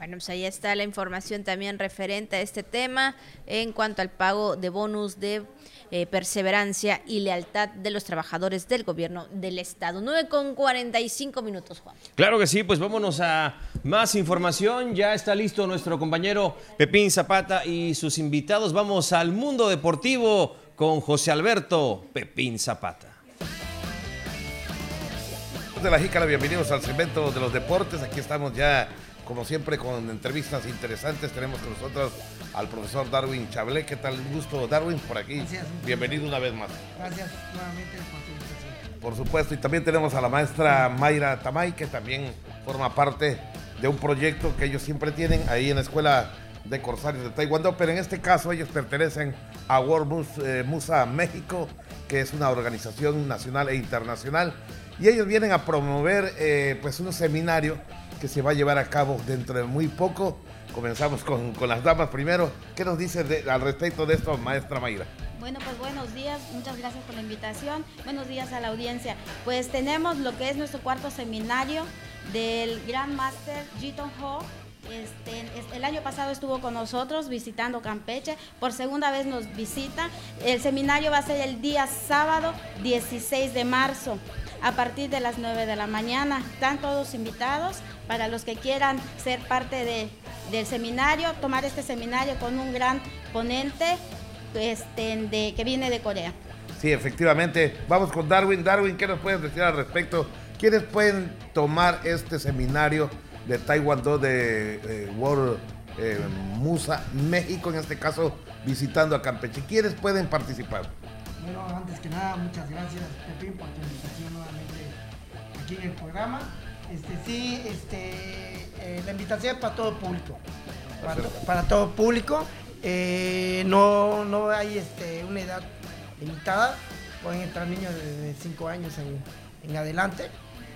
Bueno, pues ahí está la información también referente a este tema en cuanto al pago de bonus de eh, perseverancia y lealtad de los trabajadores del gobierno del Estado. 9 con 45 minutos, Juan. Claro que sí, pues vámonos a más información. Ya está listo nuestro compañero Pepín Zapata y sus invitados. Vamos al mundo deportivo con José Alberto Pepín Zapata. De la Jícara, bienvenidos al segmento de los deportes. Aquí estamos ya, como siempre, con entrevistas interesantes. Tenemos con nosotros al profesor Darwin Chablé. ¿Qué tal? Un gusto, Darwin, por aquí. Gracias. Bienvenido una vez más. Gracias nuevamente por tu invitación. Por supuesto, y también tenemos a la maestra Mayra Tamay, que también forma parte de un proyecto que ellos siempre tienen ahí en la Escuela de Corsarios de Taekwondo, pero en este caso ellos pertenecen a World eh, Musa México, que es una organización nacional e internacional, y ellos vienen a promover eh, pues un seminario que se va a llevar a cabo dentro de muy poco. Comenzamos con, con las damas primero. ¿Qué nos dice al respecto de esto, maestra Mayra? Bueno, pues buenos días, muchas gracias por la invitación. Buenos días a la audiencia. Pues tenemos lo que es nuestro cuarto seminario del Grand Master Jiton Ho. Este, es- el año pasado estuvo con nosotros visitando Campeche, por segunda vez nos visita. El seminario va a ser el día sábado 16 de marzo a partir de las 9 de la mañana. Están todos invitados para los que quieran ser parte de- del seminario, tomar este seminario con un gran ponente este, de, que viene de Corea. Sí, efectivamente. Vamos con Darwin. Darwin, ¿qué nos puedes decir al respecto? ¿Quiénes pueden tomar este seminario de Taekwondo de eh, World eh, Musa México, en este caso visitando a Campeche? ¿Quiénes pueden participar? Bueno, antes que nada, muchas gracias, Pepín, por tu invitación nuevamente aquí en el programa. Este, sí, este, eh, la invitación es para todo público. Para, to- para todo público. Eh, no, no hay este, una edad limitada. Pueden entrar niños de 5 años en, en adelante.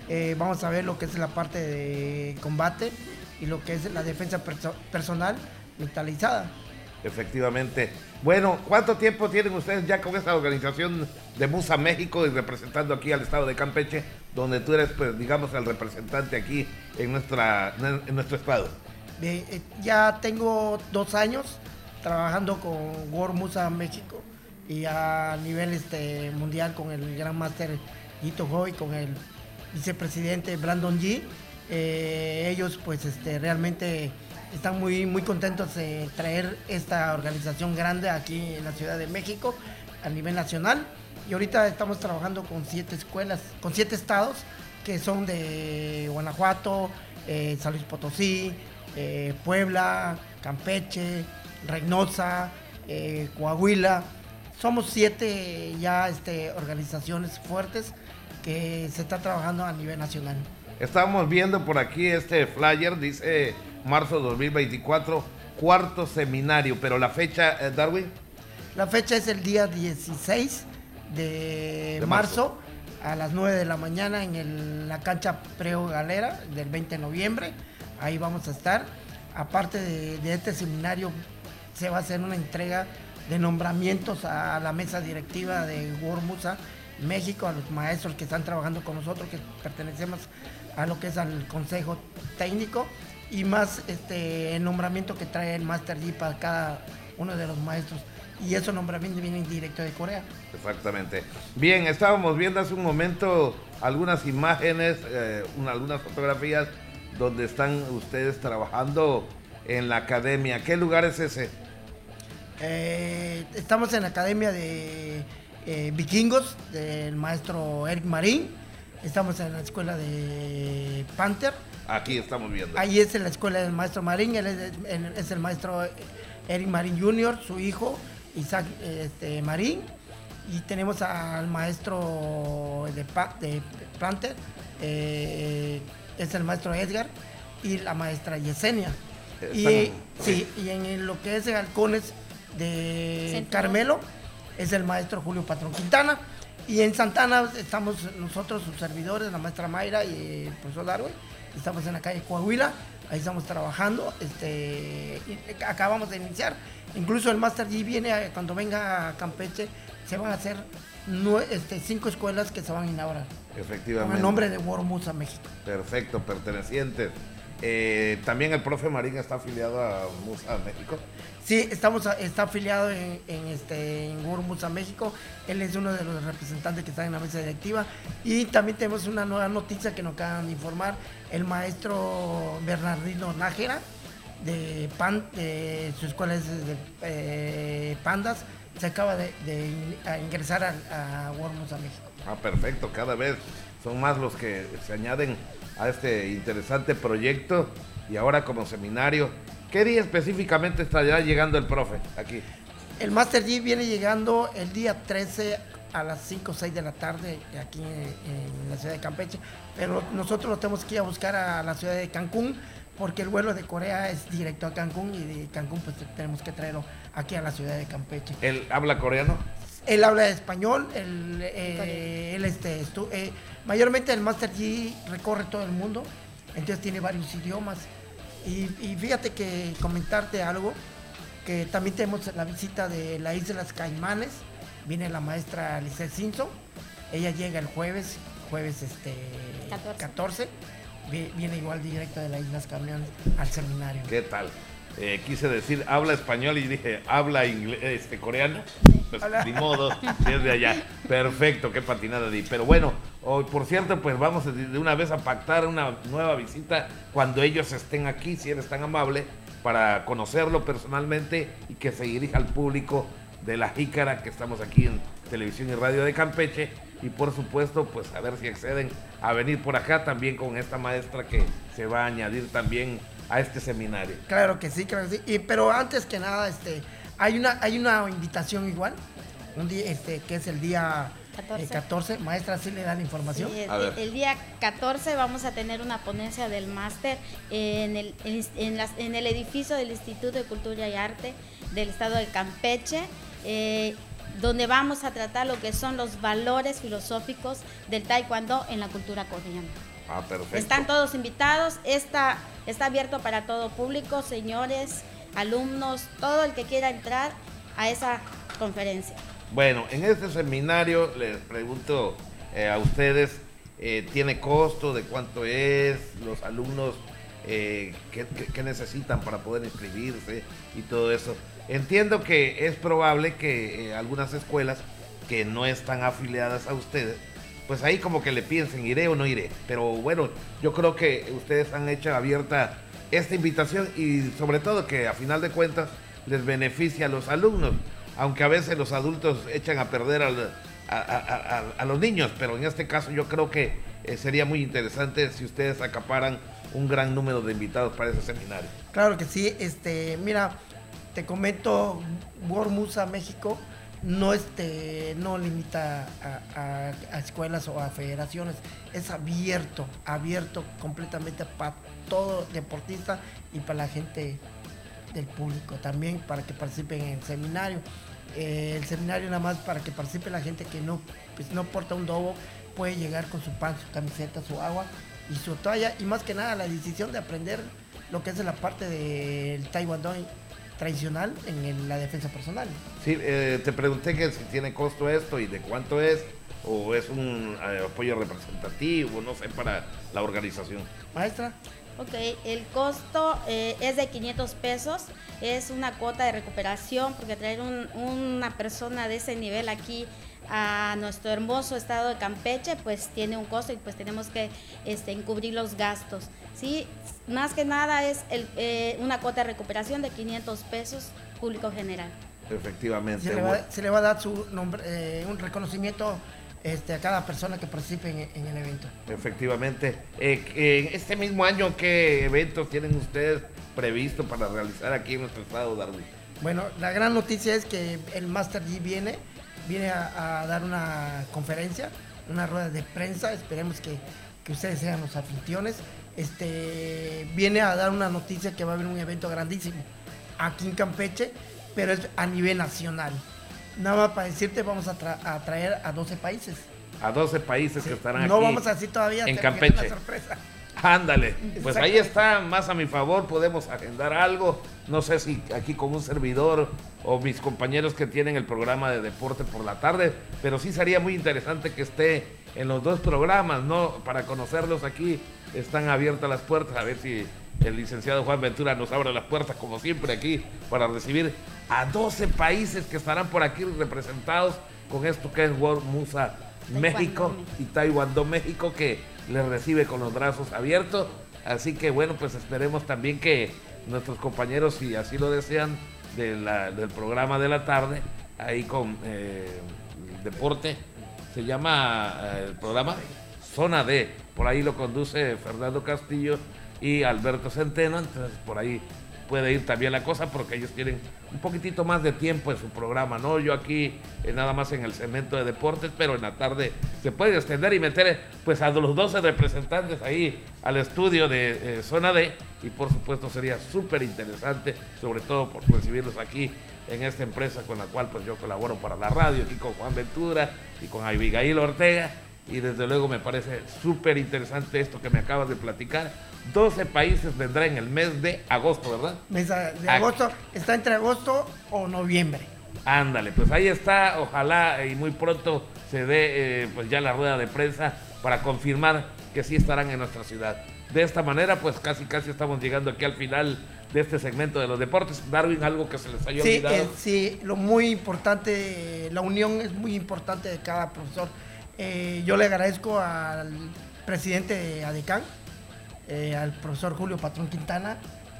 Eh, vamos a ver lo que es la parte de combate y lo que es la defensa perso- personal mentalizada. Efectivamente. Bueno, ¿cuánto tiempo tienen ustedes ya con esta organización de Musa México y representando aquí al estado de Campeche, donde tú eres, pues, digamos, el representante aquí en, nuestra, en nuestro estado? Eh, ya tengo dos años trabajando con World Musa México y a nivel este, mundial con el Gran Master Ito Ho y con el vicepresidente Brandon G. Eh, ellos pues este, realmente están muy, muy contentos de traer esta organización grande aquí en la Ciudad de México a nivel nacional. Y ahorita estamos trabajando con siete escuelas, con siete estados que son de Guanajuato, eh, San Luis Potosí, eh, Puebla, Campeche, Reynosa, eh, Coahuila. Somos siete ya este, organizaciones fuertes que se está trabajando a nivel nacional. Estamos viendo por aquí este flyer, dice marzo 2024, cuarto seminario, pero la fecha, eh, Darwin, La fecha es el día 16 de, De marzo, a las 9 de la mañana en el- la cancha Preo Galera del 20 de noviembre. Ahí vamos a estar. Aparte de, de este seminario, se va a hacer una entrega de nombramientos a la mesa directiva de World Musa México, a los maestros que están trabajando con nosotros, que pertenecemos a lo que es al consejo técnico y más este el nombramiento que trae el Master G para cada uno de los maestros. Y esos nombramientos vienen directo de Corea. exactamente. Bien, estábamos viendo hace un momento algunas imágenes, eh, una- algunas fotografías donde están ustedes trabajando en la academia. ¿Qué lugar es ese? Eh, estamos en la academia de eh, vikingos del maestro Eric Marín. Estamos en la escuela de Panther. Aquí estamos viendo. Ahí es en la escuela del maestro Marín. Él es, él es el maestro Eric Marín Jr., su hijo Isaac este, Marín. Y tenemos al maestro de, Pa- de Panther, eh, es el maestro Edgar, y la maestra Yesenia. Y, sí, y en lo que es de halcones de Centro. Carmelo es el maestro Julio Patrón Quintana. Y en Santana estamos nosotros, sus servidores, la maestra Mayra y el profesor Darwin. Estamos en la calle Coahuila, ahí estamos trabajando. Este, acabamos de iniciar. Incluso el Master G viene a- cuando venga a Campeche, se van a hacer nue- este, cinco escuelas que se van a inaugurar. Efectivamente. Con el nombre de World Musa México. Perfecto, pertenecientes. Eh, También el profe Marín está afiliado a Musa México. Sí, estamos está afiliado en, en, este, en Musa México. Él es uno de los representantes que están en la mesa directiva. Y también tenemos una nueva noticia que nos acaban de informar. El maestro Bernardino Nájera, de, Pan, de su escuela es de eh, Pandas, se acaba de, ingresar a, a World Musa México. Ah, perfecto, cada vez son más los que se añaden a este interesante proyecto y ahora como seminario. ¿Qué día específicamente estará llegando el profe aquí? El Master G viene llegando el día 13 a las 5 o 6 de la tarde aquí en, la ciudad de Campeche, pero nosotros lo tenemos que ir a buscar a la ciudad de Cancún porque el vuelo de Corea es directo a Cancún y de Cancún pues tenemos que traerlo aquí a la ciudad de Campeche. ¿Él habla coreano? Él habla español, él, eh, este, eh, mayormente el Master G recorre todo el mundo, entonces tiene varios idiomas. Y, fíjate que comentarte algo, que también tenemos la visita de las Islas Caimanes, viene la maestra Alice Simpson, ella llega el jueves, jueves este 14 viene igual directo de las Islas Camiones al seminario. ¿Qué tal? Eh, quise decir habla español y dije habla inglés, este, coreano. Pues ni modo, desde allá. Perfecto, qué patinada di. Pero bueno, hoy por cierto, pues vamos de una vez a pactar una nueva visita cuando ellos estén aquí, si eres tan amable, para conocerlo personalmente y que se dirija al público de la Jícara, que estamos aquí en televisión y radio de Campeche y por supuesto pues a ver si acceden a venir por acá también con esta maestra que se va a añadir también a este seminario. Claro que sí, claro que sí. pero antes que nada, este, hay una, hay una invitación igual, un día, este, que es el día 14. Eh, maestra, ¿sí le dan información? el, día 14 vamos a tener una ponencia del máster en el, en, en el edificio del Instituto de Cultura y Arte del Estado de Campeche. Eh, donde vamos a tratar lo que son los valores filosóficos del taekwondo en la cultura coreana. Ah, perfecto. Están todos invitados, está, está abierto para todo público, señores, alumnos, todo el que quiera entrar a esa conferencia. Bueno, en este seminario les pregunto eh, a ustedes, eh, ¿tiene costo? ¿De cuánto es? ¿Los alumnos eh, qué necesitan para poder inscribirse y todo eso? Entiendo que es probable que algunas escuelas que no están afiliadas a ustedes, pues ahí como que le piensen, iré o no iré. Pero bueno, yo creo que ustedes han hecho abierta esta invitación y sobre todo que a final de cuentas les beneficia a los alumnos, aunque a veces los adultos echan a perder a, los niños, pero en este caso yo creo que eh, sería muy interesante si ustedes acaparan un gran número de invitados para ese seminario. Claro que sí, este, mira, te comento, Wormusa México no, este, no limita a, escuelas o a federaciones, es abierto, abierto completamente para todo deportista y para la gente del público también, para que participen en el seminario. Eh, el seminario nada más para que participe la gente que no, pues, no porta un dobo, puede llegar con su pan, su camiseta, su agua y su toalla y más que nada la decisión de aprender lo que es la parte del taekwondo tradicional en la defensa personal. Sí, eh, te pregunté que si tiene costo esto y de cuánto es, o es un eh, apoyo representativo, no sé, para la organización. Maestra. Ok, el costo eh, es de 500 pesos, es una cuota de recuperación, porque traer una persona de ese nivel aquí a nuestro hermoso estado de Campeche, pues tiene un costo y pues tenemos que este, encubrir los gastos. ¿Sí? Más que nada es eh, una cuota de recuperación de 500 pesos público general. Efectivamente. Se le va, a dar su nombre, eh, un reconocimiento este, a cada persona que participe en, el evento. Efectivamente. Eh, en este mismo año, ¿qué eventos tienen ustedes previsto para realizar aquí en nuestro estado, Darwin? Bueno, la gran noticia es que el Master G viene, viene a, dar una conferencia, una rueda de prensa. Esperemos que, que ustedes sean los anfitriones este, viene a dar una noticia que va a haber un evento grandísimo aquí en Campeche, pero es a nivel nacional. Nada más para decirte, vamos a, traer a 12 países. A 12 países que estarán aquí. No vamos a decir todavía. En Campeche. Ándale, pues ahí está, más a mi favor, podemos agendar algo. No sé si aquí con un servidor o mis compañeros que tienen el programa de deporte por la tarde, pero sí sería muy interesante que esté en los dos programas, ¿no? Para conocerlos aquí están abiertas las puertas, a ver si el licenciado Juan Ventura nos abre las puertas como siempre aquí para recibir a 12 países que estarán por aquí representados con esto que es World Musa México y Taekwondo México que les recibe con los brazos abiertos. Así que bueno, pues esperemos también que nuestros compañeros, si así lo desean, del programa de la tarde, ahí con eh, deporte, se llama eh, el programa zona D. Por ahí lo conduce Fernando Castillo y Alberto Centeno, entonces por ahí puede ir también la cosa porque ellos tienen un poquitito más de tiempo en su programa, ¿no? Yo aquí eh, nada más en el segmento de deportes, pero en la tarde se puede extender y meter pues a los 12 representantes ahí al estudio de eh, Zona D y por supuesto sería súper interesante, sobre todo por recibirlos aquí en esta empresa con la cual pues yo colaboro para la radio, aquí con Juan Ventura y con Abigail Ortega y desde luego me parece súper interesante esto que me acabas de platicar 12 países vendrá en el mes de agosto, ¿verdad? Mes de agosto, está entre agosto o noviembre. Ándale, pues ahí está, ojalá y muy pronto se dé eh, pues ya la rueda de prensa para confirmar que sí estarán en nuestra ciudad. De esta manera, pues casi casi estamos llegando aquí al final de este segmento de los deportes. Darwin, algo que se les haya sí, olvidado. Eh, sí, lo muy importante, la unión es muy importante de cada profesor. Eh, yo le agradezco al presidente de ADECAN, eh, al profesor Julio Patrón Quintana,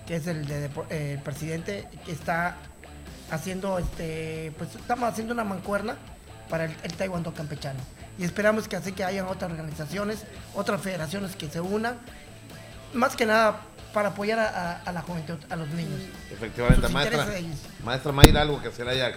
que es el, eh, presidente, que está haciendo, este, pues estamos haciendo una mancuerna para el, taekwondo campechano. Y esperamos que así que hayan otras organizaciones, otras federaciones que se unan, más que nada para apoyar a, la juventud, a los niños. Efectivamente, maestra, maestra Mayra, algo que se le haya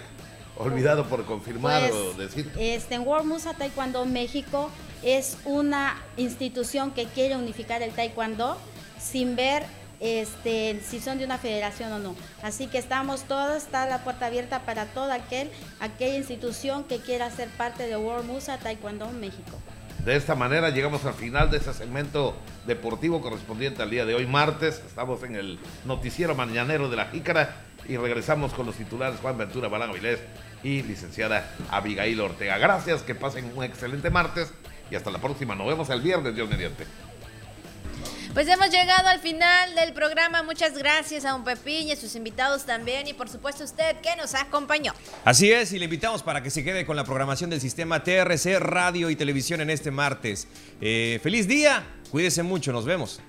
olvidado por confirmar o pues, decir. Este, en World Musa Taekwondo México es una institución que quiere unificar el taekwondo sin ver este, si son de una federación o no. Así que estamos todos, está la puerta abierta para toda aquel, aquella institución que quiera ser parte de World Musa Taekwondo México. De esta manera llegamos al final de este segmento deportivo correspondiente al día de hoy, martes. Estamos en el noticiero mañanero de la Jícara y regresamos con los titulares Juan Ventura Balán Avilés y licenciada Abigail Ortega. Gracias, que pasen un excelente martes y hasta la próxima. Nos vemos el viernes, Dios mediante. Pues hemos llegado al final del programa. Muchas gracias a un Pepín y a sus invitados también y por supuesto usted que nos acompañó. Así es, y le invitamos para que se quede con la programación del sistema TRC Radio y Televisión en este martes. Eh, feliz día, cuídese mucho, nos vemos.